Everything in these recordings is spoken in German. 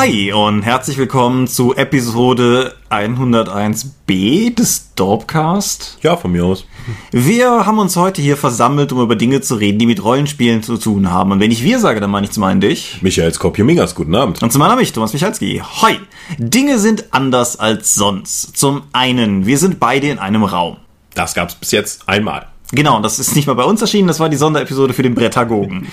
Hi und herzlich willkommen zu Episode 101b des Dorpcast. Ja, von mir aus. Wir haben uns heute hier versammelt, um über Dinge zu reden, die mit Rollenspielen zu tun haben. Und wenn ich wir sage, dann meine ich zum einen dich. Michael Skopje-Mingers, guten Abend. Und zum anderen mich, Thomas Michalski. Hi. Dinge sind anders als sonst. Zum einen, wir sind beide in einem Raum. Das gab's bis jetzt einmal. Genau, das ist nicht mal bei uns erschienen, das war die Sonderepisode für den Brettagogen.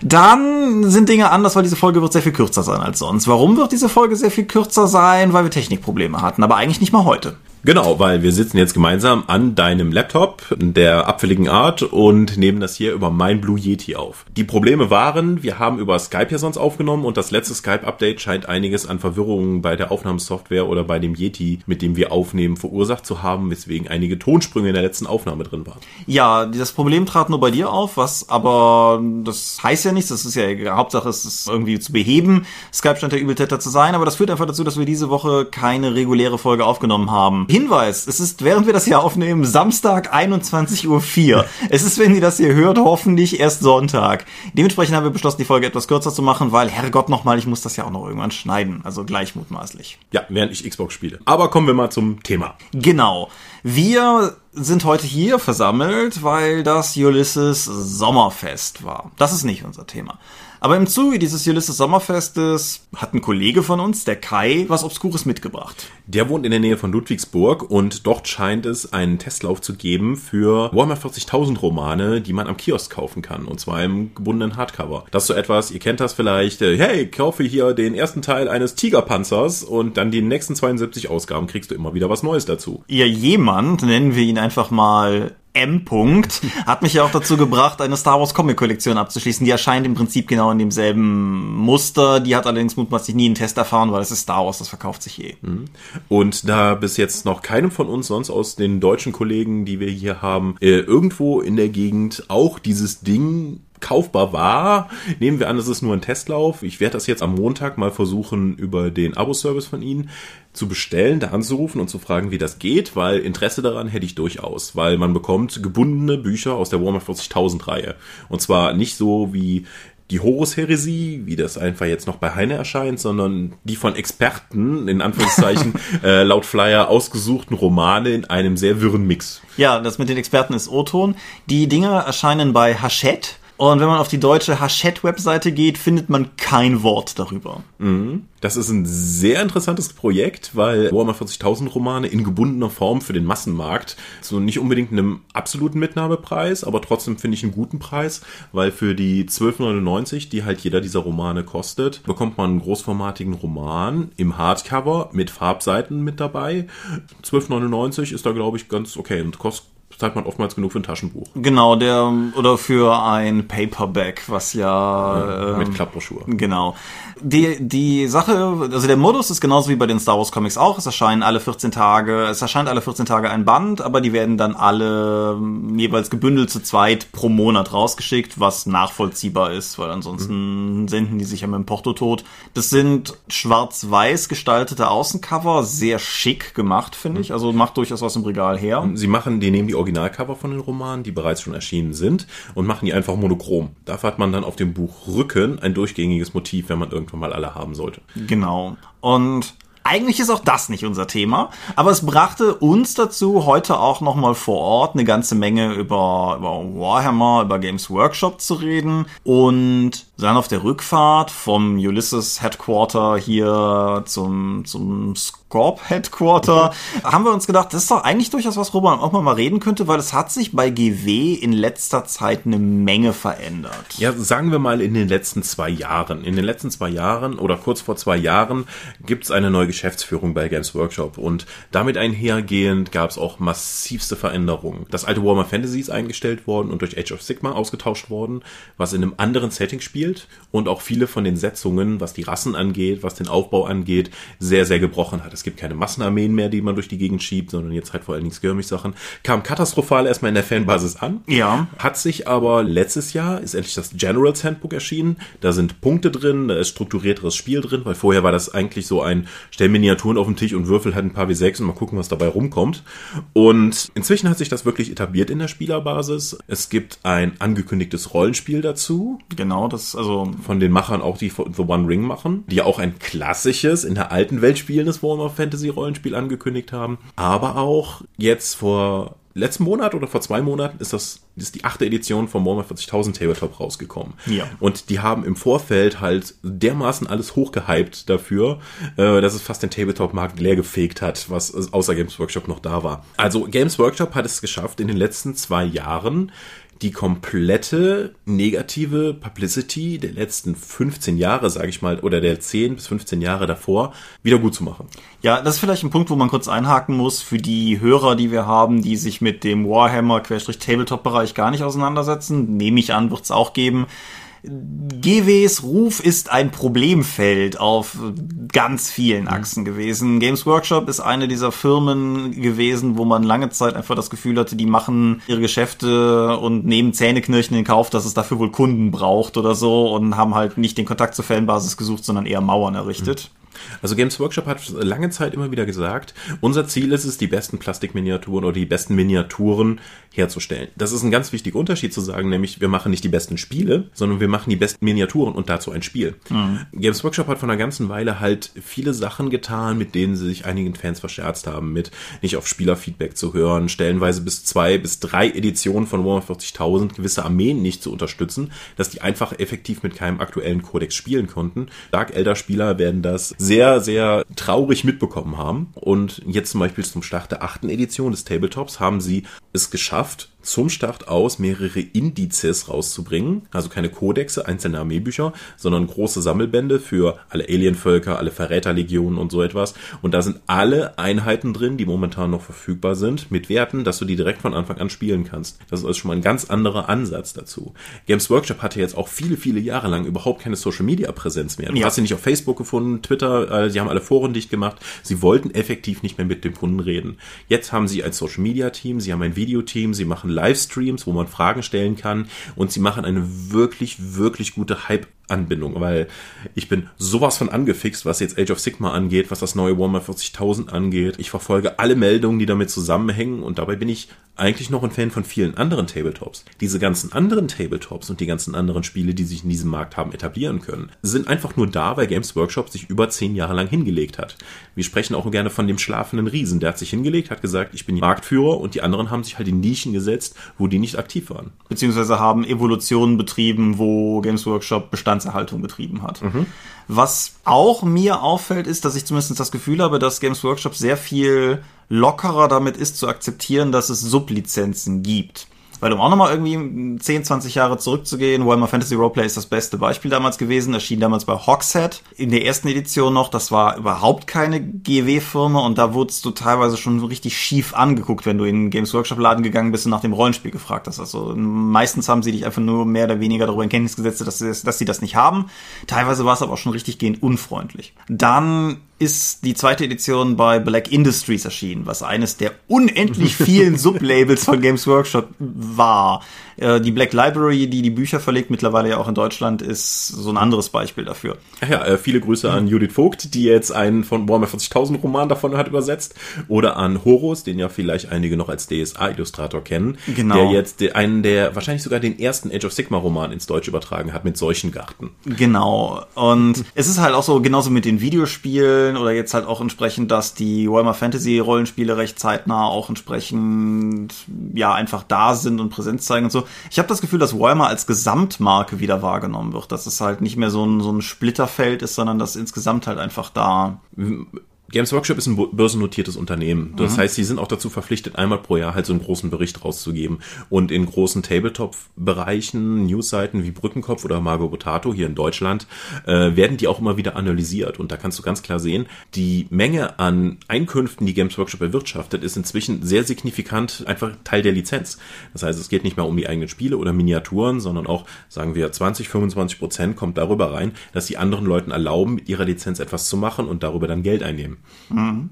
Dann sind Dinge anders, weil diese Folge wird sehr viel kürzer sein als sonst. Warum wird diese Folge sehr viel kürzer sein? Weil wir Technikprobleme hatten, aber eigentlich nicht mal heute. Genau, weil wir sitzen jetzt gemeinsam an deinem Laptop der abfälligen Art und nehmen das hier über mein Blue Yeti auf. Die Probleme waren, wir haben über Skype ja sonst aufgenommen und das letzte Skype-Update scheint einiges an Verwirrungen bei der Aufnahmesoftware oder bei dem Yeti, mit dem wir aufnehmen, verursacht zu haben, weswegen einige Tonsprünge in der letzten Aufnahme drin waren. Ja, das Problem trat nur bei dir auf, was aber, das heißt ja nichts, das ist ja, Hauptsache es ist irgendwie zu beheben. Skype scheint der Übeltäter zu sein, aber das führt einfach dazu, dass wir diese Woche keine reguläre Folge aufgenommen haben. Hinweis, es ist, während wir das hier aufnehmen, Samstag 21.04 Uhr. es ist, wenn ihr das hier hört, hoffentlich erst Sonntag. Dementsprechend haben wir beschlossen, die Folge etwas kürzer zu machen, weil, Herrgott nochmal, ich muss das ja auch noch irgendwann schneiden. Also gleich mutmaßlich. Ja, während ich Xbox spiele. Aber kommen wir mal zum Thema. Genau. Wir sind heute hier versammelt, weil das Ulysses Sommerfest war. Das ist nicht unser Thema. Aber im Zuge dieses Ulysses Sommerfestes hat ein Kollege von uns, der Kai, was Obskures mitgebracht. Der wohnt in der Nähe von Ludwigsburg und dort scheint es einen Testlauf zu geben für Warhammer 40.000 Romane, die man am Kiosk kaufen kann. Und zwar im gebundenen Hardcover. Das ist so etwas, ihr kennt das vielleicht, äh, hey, kaufe hier den ersten Teil eines Tigerpanzers und dann die nächsten 72 Ausgaben kriegst du immer wieder was Neues dazu. Ja, jemand, nennen wir ihn einfach mal M. -Punkt, hat mich ja auch dazu gebracht, eine Star Wars Comic Kollektion abzuschließen. Die erscheint im Prinzip genau in demselben Muster. Die hat allerdings mutmaßlich nie einen Test erfahren, weil es ist Star Wars, das verkauft sich eh. Und da bis jetzt noch keinem von uns sonst aus den deutschen Kollegen, die wir hier haben, äh, irgendwo in der Gegend auch dieses Ding kaufbar war. Nehmen wir an, das ist nur ein Testlauf. Ich werde das jetzt am Montag mal versuchen, über den Abo-Service von Ihnen zu bestellen, da anzurufen und zu fragen, wie das geht, weil Interesse daran hätte ich durchaus, weil man bekommt gebundene Bücher aus der Warhammer 40.000 Reihe. Und zwar nicht so wie die Horus-Heresie, wie das einfach jetzt noch bei Heine erscheint, sondern die von Experten, in Anführungszeichen, äh, laut Flyer ausgesuchten Romane in einem sehr wirren Mix. Ja, das mit den Experten ist O-Ton. Die Dinger erscheinen bei Hachette. Und wenn man auf die deutsche Hachette-Webseite geht, findet man kein Wort darüber. Das ist ein sehr interessantes Projekt, weil Warhammer 40.000 Romane in gebundener Form für den Massenmarkt so nicht unbedingt einem absoluten Mitnahmepreis, aber trotzdem finde ich einen guten Preis, weil für die 12,99, die halt jeder dieser Romane kostet, bekommt man einen großformatigen Roman im Hardcover mit Farbseiten mit dabei. 12,99 ist da glaube ich ganz okay und kostet zahlt man oftmals genug für ein Taschenbuch. Genau, der, oder für ein Paperback, was ja, mit ähm, Klappbroschur. Genau. Die, die Sache, also der Modus ist genauso wie bei den Star Wars Comics auch. Es erscheinen alle 14 Tage, es erscheint alle 14 Tage ein Band, aber die werden dann alle ähm, jeweils gebündelt zu zweit pro Monat rausgeschickt, was nachvollziehbar ist, weil ansonsten senden die sich ja mit dem Porto tot. Das sind schwarz-weiß gestaltete Außencover, sehr schick gemacht, finde ich. Also macht durchaus was im Regal her. Sie machen, die nehmen die Originalcover von den Romanen, die bereits schon erschienen sind, und machen die einfach monochrom. Dafür hat man dann auf dem Buchrücken ein durchgängiges Motiv, wenn man irgendwann mal alle haben sollte. Genau. Und eigentlich ist auch das nicht unser Thema, aber es brachte uns dazu, heute auch nochmal vor Ort eine ganze Menge über, über Warhammer, über Games Workshop zu reden und dann auf der Rückfahrt vom Ulysses Headquarter hier zum, zum Scorp Headquarter haben wir uns gedacht, das ist doch eigentlich durchaus was, worüber man auch mal reden könnte, weil es hat sich bei GW in letzter Zeit eine Menge verändert. Ja, sagen wir mal in den letzten zwei Jahren. In den letzten zwei Jahren oder kurz vor zwei Jahren gibt es eine neue Geschäftsführung bei Games Workshop und damit einhergehend gab es auch massivste Veränderungen. Das alte Warhammer Fantasy ist eingestellt worden und durch Age of Sigma ausgetauscht worden, was in einem anderen Setting spielt und auch viele von den Setzungen, was die Rassen angeht, was den Aufbau angeht, sehr, sehr gebrochen hat. Es gibt keine Massenarmeen mehr, die man durch die Gegend schiebt, sondern jetzt halt vor allen Dingen Skirmish-Sachen. Kam katastrophal erstmal in der Fanbasis an. Ja. Hat sich aber letztes Jahr ist endlich das Generals Handbook erschienen. Da sind Punkte drin, da ist strukturierteres Spiel drin, weil vorher war das eigentlich so ein stell Miniaturen auf den Tisch und würfel halt ein paar W6 und mal gucken, was dabei rumkommt. Und inzwischen hat sich das wirklich etabliert in der Spielerbasis. Es gibt ein angekündigtes Rollenspiel dazu. Genau, das Also von den Machern auch, die The One Ring machen, die ja auch ein klassisches, in der alten Welt spielendes Warhammer Fantasy Rollenspiel angekündigt haben. Aber auch jetzt vor letzten Monat oder vor zwei Monaten ist das ist die achte Edition von Warhammer 40.000 Tabletop rausgekommen. Ja. Und die haben im Vorfeld halt dermaßen alles hochgehypt dafür, äh, dass es fast den Tabletop-Markt leer gefegt hat, was außer Games Workshop noch da war. Also Games Workshop hat es geschafft, in den letzten zwei Jahren die komplette negative Publicity der letzten 15 Jahre, sage ich mal, oder der 10 bis 15 Jahre davor, wieder gut zu machen. Ja, das ist vielleicht ein Punkt, wo man kurz einhaken muss für die Hörer, die wir haben, die sich mit dem Warhammer-Tabletop-Bereich gar nicht auseinandersetzen. Nehme ich an, wird es auch geben. GWs Ruf ist ein Problemfeld auf ganz vielen Achsen gewesen. Games Workshop ist eine dieser Firmen gewesen, wo man lange Zeit einfach das Gefühl hatte, die machen ihre Geschäfte und nehmen Zähneknirschen in Kauf, dass es dafür wohl Kunden braucht oder so und haben halt nicht den Kontakt zur Fanbasis gesucht, sondern eher Mauern errichtet. Mhm. Also Games Workshop hat lange Zeit immer wieder gesagt, unser Ziel ist es, die besten Plastikminiaturen oder die besten Miniaturen herzustellen. Das ist ein ganz wichtiger Unterschied zu sagen, nämlich wir machen nicht die besten Spiele, sondern wir machen die besten Miniaturen und dazu ein Spiel. Mhm. Games Workshop hat von einer ganzen Weile halt viele Sachen getan, mit denen sie sich einigen Fans verscherzt haben, mit nicht auf Spielerfeedback zu hören, stellenweise bis zwei bis drei Editionen von Warhammer 40.000 gewisse Armeen nicht zu unterstützen, dass die einfach effektiv mit keinem aktuellen Kodex spielen konnten. Dark Elder Spieler werden das sehr, sehr traurig mitbekommen haben. Und jetzt zum Beispiel zum Start der achten Edition des Tabletops haben sie es geschafft, zum Start aus mehrere Indizes rauszubringen, also keine Kodexe, einzelne Armeebücher, sondern große Sammelbände für alle Alienvölker, alle Verräterlegionen und so etwas. Und da sind alle Einheiten drin, die momentan noch verfügbar sind, mit Werten, dass du die direkt von Anfang an spielen kannst. Das ist also schon mal ein ganz anderer Ansatz dazu. Games Workshop hatte jetzt auch viele, viele Jahre lang überhaupt keine Social Media Präsenz mehr. Du ja. hast sie nicht auf Facebook gefunden, Twitter, äh, sie haben alle Foren dicht gemacht. Sie wollten effektiv nicht mehr mit dem Kunden reden. Jetzt haben sie ein Social Media Team, sie haben ein Videoteam, sie machen Livestreams, wo man Fragen stellen kann. Und sie machen eine wirklich, wirklich gute Hype Anbindung, weil ich bin sowas von angefixt, was jetzt Age of Sigma angeht, was das neue Warhammer 40.000 angeht. Ich verfolge alle Meldungen, die damit zusammenhängen und dabei bin ich eigentlich noch ein Fan von vielen anderen Tabletops. Diese ganzen anderen Tabletops und die ganzen anderen Spiele, die sich in diesem Markt haben etablieren können, sind einfach nur da, weil Games Workshop sich über zehn Jahre lang hingelegt hat. Wir sprechen auch gerne von dem schlafenden Riesen. Der hat sich hingelegt, hat gesagt, ich bin Marktführer und die anderen haben sich halt in Nischen gesetzt, wo die nicht aktiv waren. Beziehungsweise haben Evolutionen betrieben, wo Games Workshop Bestandserhaltung betrieben hat. Mhm. Was auch mir auffällt, ist, dass ich zumindest das Gefühl habe, dass Games Workshop sehr viel lockerer damit ist zu akzeptieren, dass es Sublizenzen gibt. Weil um auch nochmal irgendwie 10, 20 Jahre zurückzugehen, Warhammer Fantasy Roleplay ist das beste Beispiel damals gewesen, erschien damals bei Hogshead in der ersten Edition noch, das war überhaupt keine GW-Firma und da wurdest du teilweise schon richtig schief angeguckt, wenn du in den Games Workshop Laden gegangen bist und nach dem Rollenspiel gefragt hast. Also meistens haben sie dich einfach nur mehr oder weniger darüber in Kenntnis gesetzt, dass sie, dass sie das nicht haben. Teilweise war es aber auch schon richtig gehend unfreundlich. Dann ist die zweite Edition bei Black Industries erschienen, was eines der unendlich vielen Sublabels von Games Workshop war. Äh, die Black Library, die die Bücher verlegt, mittlerweile ja auch in Deutschland, ist so ein anderes Beispiel dafür. Ach ja, äh, viele Grüße an Judith Vogt, die jetzt einen von Warhammer 40.000 Roman davon hat übersetzt. Oder an Horus, den ja vielleicht einige noch als DSA-Illustrator kennen. Genau. Der jetzt einen der, wahrscheinlich sogar den ersten Age of Sigma Roman ins Deutsch übertragen hat mit solchen Garten. Genau. Und es ist halt auch so, genauso mit den Videospielen oder jetzt halt auch entsprechend, dass die Warhammer Fantasy Rollenspiele recht zeitnah auch entsprechend, ja, einfach da sind und Präsenz zeigen und so. Ich habe das Gefühl, dass Warhammer als Gesamtmarke wieder wahrgenommen wird, dass es halt nicht mehr so ein, so ein Splitterfeld ist, sondern dass insgesamt halt einfach da Games Workshop ist ein börsennotiertes Unternehmen. Das mhm. heißt, sie sind auch dazu verpflichtet, einmal pro Jahr halt so einen großen Bericht rauszugeben. Und in großen Tabletop-Bereichen, Newsseiten wie Brückenkopf oder Margot Botato hier in Deutschland, äh, werden die auch immer wieder analysiert. Und da kannst du ganz klar sehen, die Menge an Einkünften, die Games Workshop erwirtschaftet, ist inzwischen sehr signifikant einfach Teil der Lizenz. Das heißt, es geht nicht mehr um die eigenen Spiele oder Miniaturen, sondern auch, sagen wir, 20, 25 Prozent kommt darüber rein, dass sie anderen Leuten erlauben, mit ihrer Lizenz etwas zu machen und darüber dann Geld einnehmen. Mhm.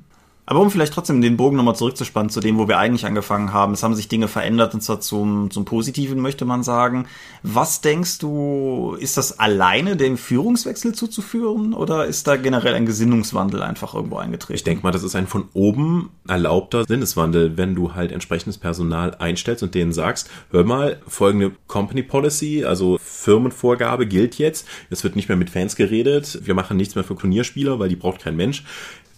Aber um vielleicht trotzdem den Bogen nochmal zurückzuspannen zu dem, wo wir eigentlich angefangen haben. Es haben sich Dinge verändert und zwar zum, zum Positiven, möchte man sagen. Was denkst du, ist das alleine dem Führungswechsel zuzuführen oder ist da generell ein Gesinnungswandel einfach irgendwo eingetreten? Ich denke mal, das ist ein von oben erlaubter Sinneswandel, wenn du halt entsprechendes Personal einstellst und denen sagst, hör mal, folgende Company Policy, also Firmenvorgabe gilt jetzt. Es wird nicht mehr mit Fans geredet. Wir machen nichts mehr für Turnierspieler, weil die braucht kein Mensch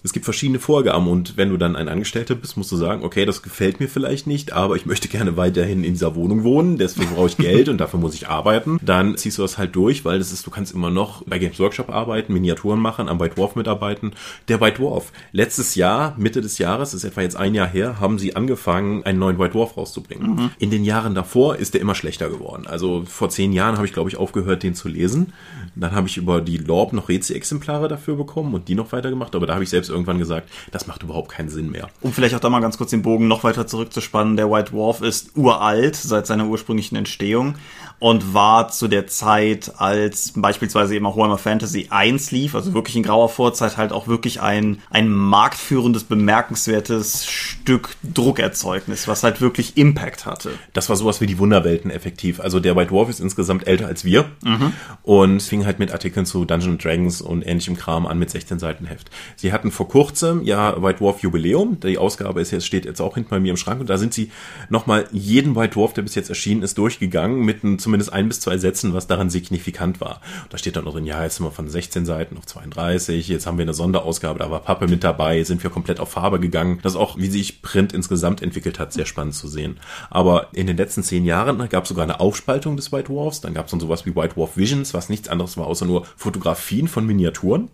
es gibt verschiedene Vorgaben und wenn du dann ein Angestellter bist, musst du sagen, okay, das gefällt mir vielleicht nicht, aber ich möchte gerne weiterhin in dieser Wohnung wohnen, deswegen brauche ich Geld und dafür muss ich arbeiten. Dann ziehst du das halt durch, weil das ist, du kannst immer noch bei Games Workshop arbeiten, Miniaturen machen, am White Dwarf mitarbeiten. Der White Dwarf. Letztes Jahr, Mitte des Jahres, ist etwa jetzt ein Jahr her, haben sie angefangen, einen neuen White Dwarf rauszubringen. Mhm. In den Jahren davor ist der immer schlechter geworden. Also vor zehn Jahren habe ich, glaube ich, aufgehört, den zu lesen. Dann habe ich über die Lorb noch Rezi-Exemplare dafür bekommen und die noch weitergemacht, aber da habe ich selbst irgendwann gesagt, das macht überhaupt keinen Sinn mehr. Um vielleicht auch da mal ganz kurz den Bogen noch weiter zurückzuspannen, der White Dwarf ist uralt seit seiner ursprünglichen Entstehung und war zu der Zeit, als beispielsweise eben auch Warhammer Fantasy 1 lief, also wirklich in grauer Vorzeit, halt auch wirklich ein, ein marktführendes, bemerkenswertes Stück Druckerzeugnis, was halt wirklich Impact hatte. Das war sowas wie die Wunderwelten effektiv. Also der White Dwarf ist insgesamt älter als wir mhm. und fing halt mit Artikeln zu Dungeons Dragons und ähnlichem Kram an mit 16 Seiten Heft. Sie hatten vor kurzem ja White Dwarf Jubiläum. Die Ausgabe ist jetzt, steht jetzt auch hinten bei mir im Schrank und da sind sie nochmal jeden White Dwarf, der bis jetzt erschienen ist, durchgegangen mit einem zumindest ein bis zwei Sätzen, was daran signifikant war. Und da steht dann noch drin, ja, jetzt sind wir von 16 Seiten auf 32, jetzt haben wir eine Sonderausgabe, da war Pappe mit dabei, sind wir komplett auf Farbe gegangen. Das ist auch, wie sich Print insgesamt entwickelt hat, sehr spannend zu sehen. Aber in den letzten zehn Jahren gab es sogar eine Aufspaltung des White Dwarfs, dann gab es dann sowas wie White Dwarf Visions, was nichts anderes war, außer nur Fotografien von Miniaturen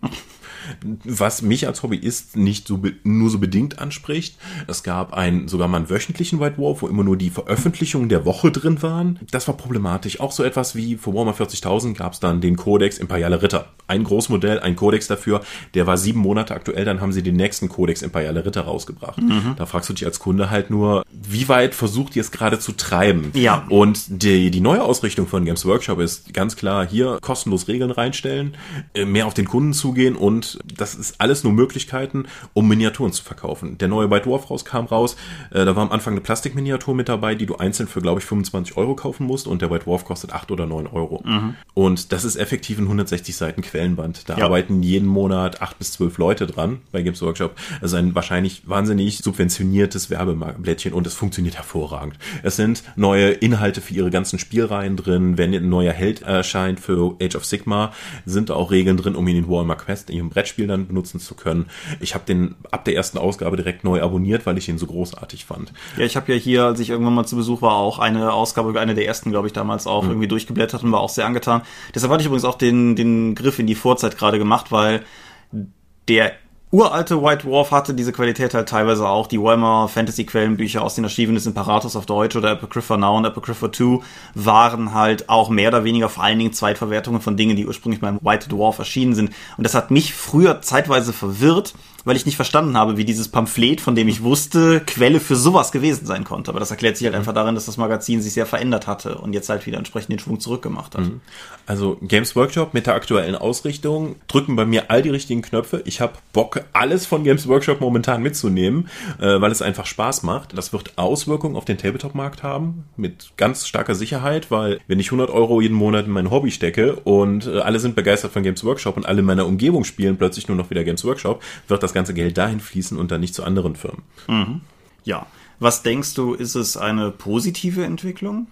was mich als Hobbyist nicht so nur so bedingt anspricht. Es gab einen, sogar mal einen wöchentlichen White Wolf, wo immer nur die Veröffentlichungen der Woche drin waren. Das war problematisch. Auch so etwas wie für Warhammer 40.000 gab es dann den Codex Imperiale Ritter. Ein Großmodell, ein Codex dafür, der war sieben Monate aktuell, dann haben sie den nächsten Codex Imperiale Ritter rausgebracht. Mhm. Da fragst du dich als Kunde halt nur, wie weit versucht ihr es gerade zu treiben? Ja. Und die, die neue Ausrichtung von Games Workshop ist ganz klar, hier kostenlos Regeln reinstellen, äh, mehr auf den Kunden zugehen und das ist alles nur Möglichkeiten, um Miniaturen zu verkaufen. Der neue White Dwarf raus kam raus, äh, da war am Anfang eine Plastikminiatur mit dabei, die du einzeln für, glaube ich, 25 Euro kaufen musst und der White Dwarf kostet 8 oder 9 Euro. Mhm. Und das ist effektiv ein 160 Seiten Quellenband. Da ja. arbeiten jeden Monat 8 bis 12 Leute dran bei Games Workshop. Das ist ein wahrscheinlich wahnsinnig subventioniertes Werbeblättchen und es funktioniert hervorragend. Es sind neue Inhalte für ihre ganzen Spielreihen drin. Wenn ein neuer Held erscheint für Age of Sigma, sind da auch Regeln drin, um ihn in Warhammer Quest, in ihrem Brettspiel dann benutzen zu können. Ich habe den ab der ersten Ausgabe direkt neu abonniert, weil ich ihn so großartig fand. Ja, ich habe ja hier, als ich irgendwann mal zu Besuch war, auch eine Ausgabe, eine der ersten, glaube ich, damals auch mhm. irgendwie durchgeblättert und war auch sehr angetan. Deshalb hatte ich übrigens auch den, den Griff in die Vorzeit gerade gemacht, weil der uralte White Dwarf hatte diese Qualität halt teilweise auch. Die Warhammer Fantasy Quellenbücher aus den Archiven des Imperators auf Deutsch oder Apocrypha Now und Apocrypha 2 waren halt auch mehr oder weniger vor allen Dingen Zweitverwertungen von Dingen, die ursprünglich beim White Dwarf erschienen sind. Und das hat mich früher zeitweise verwirrt, weil ich nicht verstanden habe, wie dieses Pamphlet, von dem ich wusste, Quelle für sowas gewesen sein konnte. Aber das erklärt sich halt einfach darin, dass das Magazin sich sehr verändert hatte und jetzt halt wieder entsprechend den Schwung zurückgemacht hat. Mhm. Also Games Workshop mit der aktuellen Ausrichtung drücken bei mir all die richtigen Knöpfe. Ich habe Bock, alles von Games Workshop momentan mitzunehmen, äh, weil es einfach Spaß macht. Das wird Auswirkungen auf den Tabletop-Markt haben, mit ganz starker Sicherheit, weil wenn ich 100 Euro jeden Monat in mein Hobby stecke und äh, alle sind begeistert von Games Workshop und alle in meiner Umgebung spielen plötzlich nur noch wieder Games Workshop, wird das ganze Geld dahin fließen und dann nicht zu anderen Firmen. Mhm. Ja. Was denkst du, ist es eine positive Entwicklung?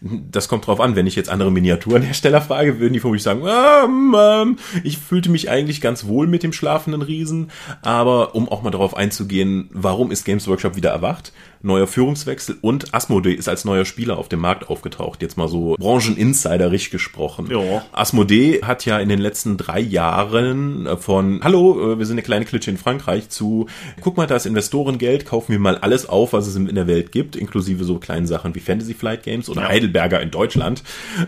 das kommt drauf an. Wenn ich jetzt andere Miniaturenhersteller frage, würden die vermutlich sagen, ähm, ähm, ich fühlte mich eigentlich ganz wohl mit dem schlafenden Riesen. Aber um auch mal darauf einzugehen, warum ist Games Workshop wieder erwacht? Neuer Führungswechsel und Asmodee ist als neuer Spieler auf dem Markt aufgetaucht. Jetzt mal so Brancheninsiderisch gesprochen. Ja. Asmodee hat ja in den letzten drei Jahren von Hallo, äh, wir sind eine kleine Klitsche in Frankreich zu Guck mal, da ist Investorengeld, kaufen wir mal alles auf, was es in der Welt gibt, inklusive so kleinen Sachen wie Fantasy Flight Games oder ja. Heidelberger in Deutschland,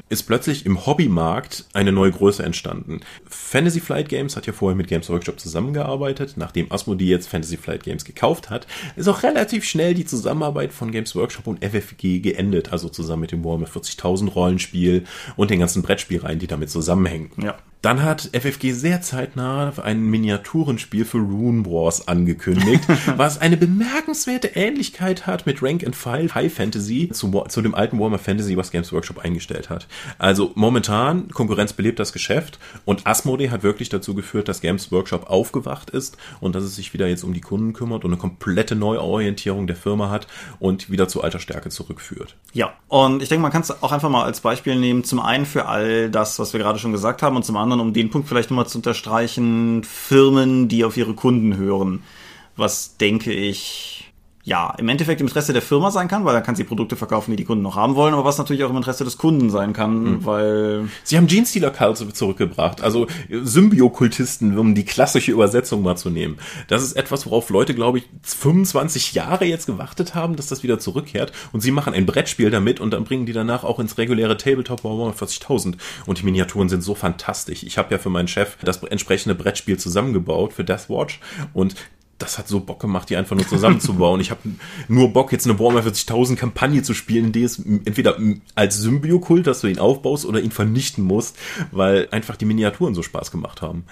ist plötzlich im Hobbymarkt eine neue Größe entstanden. Fantasy Flight Games hat ja vorher mit Games Workshop zusammengearbeitet. Nachdem Asmodee jetzt Fantasy Flight Games gekauft hat, ist auch relativ schnell die Zusammenarbeit von Games Workshop und FFG geendet. Also zusammen mit dem Warhammer 40.000 Rollenspiel und den ganzen Brettspielreihen, die damit zusammenhängen. Ja. Dann hat FFG sehr zeitnah ein Miniaturenspiel für Rune Wars angekündigt, was eine bemerkenswerte Ähnlichkeit hat mit Rank and File High Fantasy zu, zu dem alten Warhammer Fantasy, was Games Workshop eingestellt hat. Also momentan, Konkurrenz belebt das Geschäft und Asmodee hat wirklich dazu geführt, dass Games Workshop aufgewacht ist und dass es sich wieder jetzt um die Kunden kümmert und eine komplette Neuorientierung der Firma hat und wieder zu alter Stärke zurückführt. Ja, und ich denke, man kann es auch einfach mal als Beispiel nehmen, zum einen für all das, was wir gerade schon gesagt haben und zum anderen, um den Punkt vielleicht nochmal zu unterstreichen, Firmen, die auf ihre Kunden hören. Was denke ich ja, im Endeffekt im Interesse der Firma sein kann, weil dann kann sie Produkte verkaufen, die die Kunden noch haben wollen, aber was natürlich auch im Interesse des Kunden sein kann, mhm. weil... Sie haben Genestealer Cults zurückgebracht, also Symbiokultisten, um die klassische Übersetzung mal zu nehmen. Das ist etwas, worauf Leute, glaube ich, 25 Jahre jetzt gewartet haben, dass das wieder zurückkehrt und sie machen ein Brettspiel damit und dann bringen die danach auch ins reguläre Tabletop Warhammer 40.000 und die Miniaturen sind so fantastisch. Ich habe ja für meinen Chef das entsprechende Brettspiel zusammengebaut für Deathwatch und das hat so Bock gemacht, die einfach nur zusammenzubauen. ich habe nur Bock, jetzt eine Warhammer 40.000 Kampagne zu spielen, in die es entweder als Symbiokult, dass du ihn aufbaust oder ihn vernichten musst, weil einfach die Miniaturen so Spaß gemacht haben.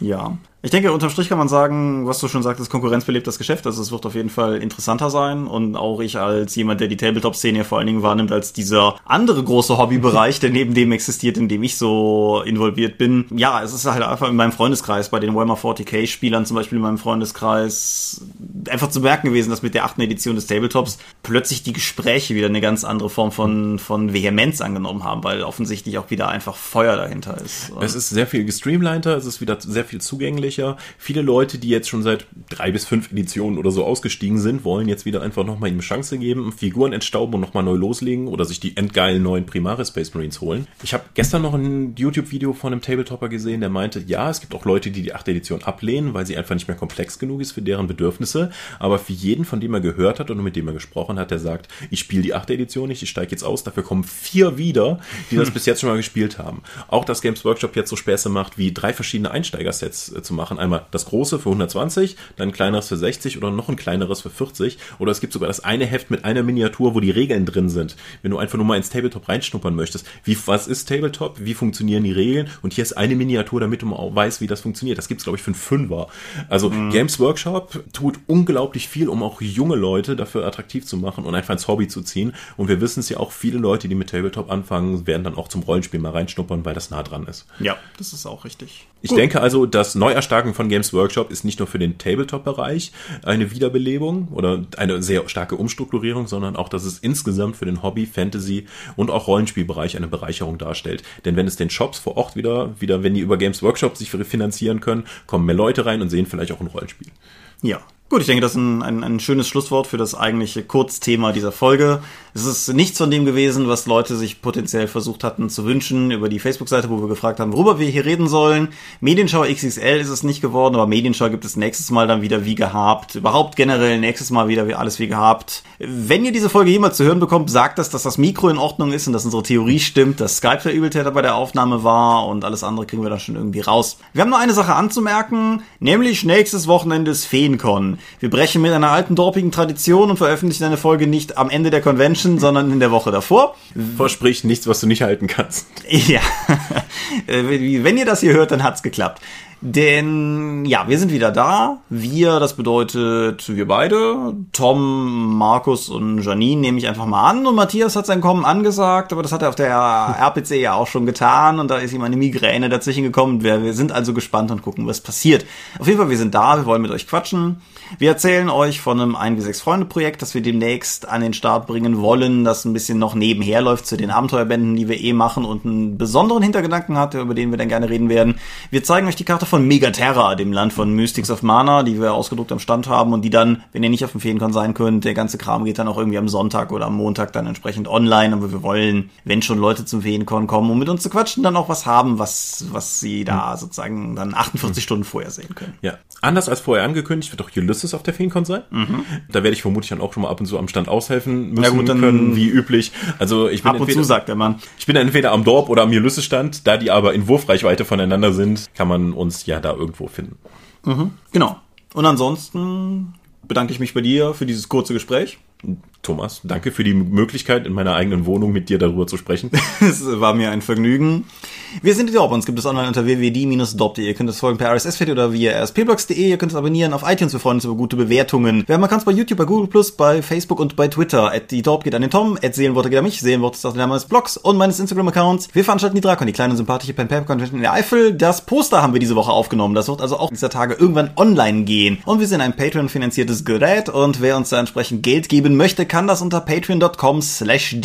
Ja, ich denke, unterm Strich kann man sagen, was du schon sagtest, Konkurrenz belebt das Geschäft. Also es wird auf jeden Fall interessanter sein. Und auch ich als jemand, der die Tabletop-Szene vor allen Dingen wahrnimmt, als dieser andere große Hobbybereich, der neben dem existiert, in dem ich so involviert bin. Ja, es ist halt einfach in meinem Freundeskreis, bei den Warhammer 40k-Spielern zum Beispiel in meinem Freundeskreis, einfach zu merken gewesen, dass mit der achten Edition des Tabletops plötzlich die Gespräche wieder eine ganz andere Form von, von Vehemenz angenommen haben, weil offensichtlich auch wieder einfach Feuer dahinter ist. Es ist sehr viel gestreamliner, es ist wieder sehr viel zugänglich sicher. Viele Leute, die jetzt schon seit drei bis fünf Editionen oder so ausgestiegen sind, wollen jetzt wieder einfach nochmal ihm eine Chance geben, Figuren entstauben und nochmal neu loslegen oder sich die endgeilen neuen Primaris Space Marines holen. Ich habe gestern noch ein YouTube-Video von einem Tabletopper gesehen, der meinte, ja, es gibt auch Leute, die die achte Edition ablehnen, weil sie einfach nicht mehr komplex genug ist für deren Bedürfnisse. Aber für jeden, von dem er gehört hat und mit dem er gesprochen hat, der sagt, ich spiele die achte Edition nicht, ich steige jetzt aus, dafür kommen vier wieder, die das bis jetzt schon mal gespielt haben. Auch dass Games Workshop jetzt so Späße macht, wie drei verschiedene Einsteigersets äh, zu machen. Einmal das große für 120, dann ein kleineres für 60 oder noch ein kleineres für 40. Oder es gibt sogar das eine Heft mit einer Miniatur, wo die Regeln drin sind. Wenn du einfach nur mal ins Tabletop reinschnuppern möchtest. Wie, was ist Tabletop? Wie funktionieren die Regeln? Und hier ist eine Miniatur, damit du mal weißt, wie das funktioniert. Das gibt es, glaube ich, für einen Fünfer. Also mhm. Games Workshop tut unglaublich viel, um auch junge Leute dafür attraktiv zu machen und einfach ins Hobby zu ziehen. Und wir wissen es ja auch, viele Leute, die mit Tabletop anfangen, werden dann auch zum Rollenspiel mal reinschnuppern, weil das nah dran ist. Ja, das ist auch richtig. Ich Gut. denke also, das Neuerstarken von Games Workshop ist nicht nur für den Tabletop-Bereich eine Wiederbelebung oder eine sehr starke Umstrukturierung, sondern auch, dass es insgesamt für den Hobby, Fantasy und auch Rollenspielbereich eine Bereicherung darstellt. Denn wenn es den Shops vor Ort wieder, wieder, wenn die über Games Workshop sich finanzieren können, kommen mehr Leute rein und sehen vielleicht auch ein Rollenspiel. Ja, Gut, ich denke, das ist ein, ein, ein schönes Schlusswort für das eigentliche Kurzthema dieser Folge. Es ist nichts von dem gewesen, was Leute sich potenziell versucht hatten zu wünschen über die Facebook-Seite, wo wir gefragt haben, worüber wir hier reden sollen. Medienschau XXL ist es nicht geworden, aber Medienschau gibt es nächstes Mal dann wieder wie gehabt. Überhaupt generell nächstes Mal wieder wie alles wie gehabt. Wenn ihr diese Folge jemals zu hören bekommt, sagt das, dass das Mikro in Ordnung ist und dass unsere Theorie stimmt, dass Skype der Übeltäter bei der Aufnahme war und alles andere kriegen wir dann schon irgendwie raus. Wir haben nur eine Sache anzumerken, nämlich nächstes Wochenende ist Feencon. Wir brechen mit einer alten dorpigen Tradition und veröffentlichen eine Folge nicht am Ende der Convention, sondern in der Woche davor. Versprich nichts, was du nicht halten kannst. Ja. Wenn ihr das hier hört, dann hat's geklappt. Denn ja, wir sind wieder da. Wir, das bedeutet wir beide. Tom, Markus und Janine nehme ich einfach mal an. Und Matthias hat sein Kommen angesagt, aber das hat er auf der RPC ja auch schon getan. Und da ist ihm eine Migräne dazwischen gekommen. Wir, wir sind also gespannt und gucken, was passiert. Auf jeden Fall, wir sind da. Wir wollen mit euch quatschen. Wir erzählen euch von einem 1 wie 6 Freunde Projekt, das wir demnächst an den Start bringen wollen, das ein bisschen noch nebenher läuft zu den Abenteuerbänden, die wir eh machen und einen besonderen Hintergedanken hat, über den wir dann gerne reden werden. Wir zeigen euch die Karte von Megaterra, dem Land von Mystics of Mana, die wir ausgedruckt am Stand haben und die dann, wenn ihr nicht auf dem Feenkon sein könnt, der ganze Kram geht dann auch irgendwie am Sonntag oder am Montag dann entsprechend online, aber wir wollen, wenn schon Leute zum Feenkon kommen, um mit uns zu quatschen, dann auch was haben, was, was sie da hm. sozusagen dann 48 hm. Stunden vorher sehen können. Ja, anders als vorher angekündigt, wird auch Ulysses auf der Feenkon sein. Mhm. Da werde ich vermutlich dann auch schon mal ab und zu am Stand aushelfen müssen ja, gut, dann können, wie üblich. Also ich bin ab und entweder, zu sagt der Mann. Ich bin entweder am Dorp oder am Ulysses-Stand, da die aber in Wurfreichweite voneinander sind, kann man uns ja da irgendwo finden. Mhm, genau. Und ansonsten bedanke ich mich bei dir für dieses kurze Gespräch. Thomas, danke für die Möglichkeit, in meiner eigenen Wohnung mit dir darüber zu sprechen. es war mir ein Vergnügen. Wir sind die uns gibt es online unter www.die-dorp.de. Ihr könnt es folgen per RSS-Feed oder via rspblogs.de. Ihr könnt es abonnieren auf iTunes, wir freuen uns über gute Bewertungen. Wir haben Accounts bei YouTube, bei Google+, bei Facebook und bei Twitter. At die Dorp geht an den Tom, at Seelenworte geht an mich, Seelenworte ist der Name des Blogs und meines Instagram-Accounts. Wir veranstalten die Drakon, die kleine und sympathische pen convention in der Eifel. Das Poster haben wir diese Woche aufgenommen. Das wird also auch dieser Tage irgendwann online gehen. Und wir sind ein Patreon-finanziertes Gerät und wer uns da entsprechend Geld geben möchte, kann das unter patreon.com slash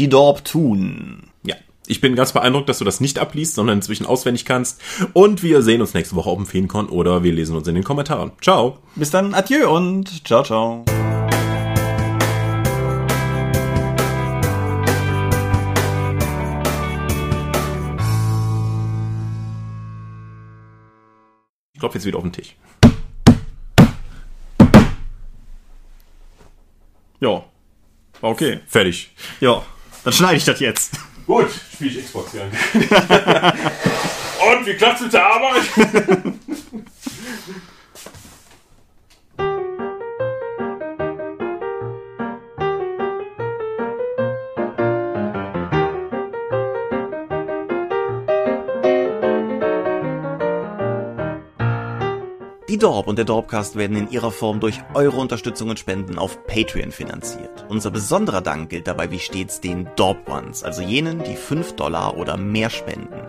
tun. Ja. Ich bin ganz beeindruckt, dass du das nicht abliest, sondern inzwischen auswendig kannst. Und wir sehen uns nächste Woche auf dem Feencon oder wir lesen uns in den Kommentaren. Ciao. Bis dann, adieu und ciao, ciao. Ich klopfe jetzt wieder auf den Tisch. Ja. Okay. Fertig. Ja. Dann schneide ich das jetzt. Gut, spiele ich Xbox ja. Und wie klappt's mit der Arbeit? Die Dorp und der Dorpcast werden in ihrer Form durch eure Unterstützung und Spenden auf Patreon finanziert. Unser besonderer Dank gilt dabei wie stets den Dorp Ones, also jenen, die 5 Dollar oder mehr spenden.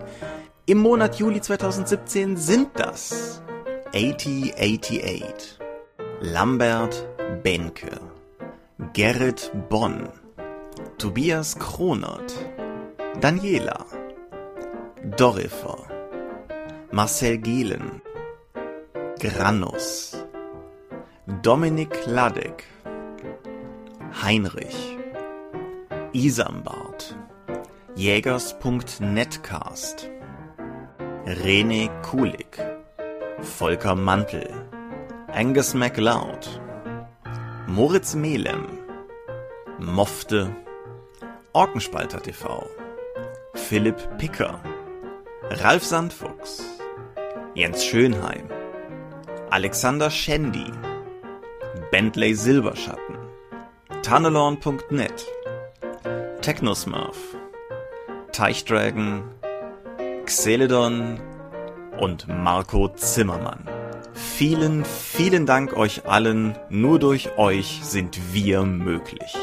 Im Monat Juli 2017 sind das 8088, Lambert Benke, Gerrit Bonn, Tobias Kronert, Daniela, Dorifer, Marcel Gehlen, Granus, Dominik Ladek, Heinrich, Isambard, Jägers.netcast, René Kulik, Volker Mantel, Angus MacLeod, Moritz Melem, Mofte, Orkenspalter TV, Philipp Picker, Ralf Sandfuchs, Jens Schönheim, Alexander Schendi, Bentley Silberschatten, Tunnelorn.net, Technosmurf, Teichdragon, Xeledon und Marco Zimmermann. Vielen, vielen Dank euch allen. Nur durch euch sind wir möglich.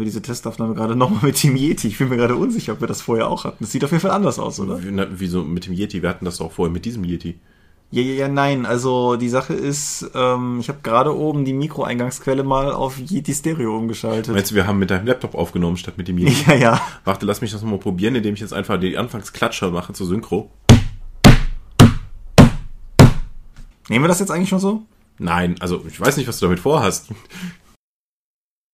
Wir diese Testaufnahme gerade nochmal mit Team Yeti. Ich bin mir gerade unsicher, ob wir das vorher auch hatten. Das sieht auf jeden Fall anders aus, oder? Na, wieso mit dem Yeti? Wir hatten das doch vorher mit diesem Yeti. Ja, ja, ja, nein. Also die Sache ist, ähm, ich habe gerade oben die Mikroeingangsquelle mal auf Yeti Stereo umgeschaltet. Meinst du, wir haben mit deinem Laptop aufgenommen statt mit dem Yeti? Ja, ja. Warte, lass mich das nochmal probieren, indem ich jetzt einfach die Anfangsklatscher mache zur Synchro. Nehmen wir das jetzt eigentlich schon so? Nein, also ich weiß nicht, was du damit vorhast.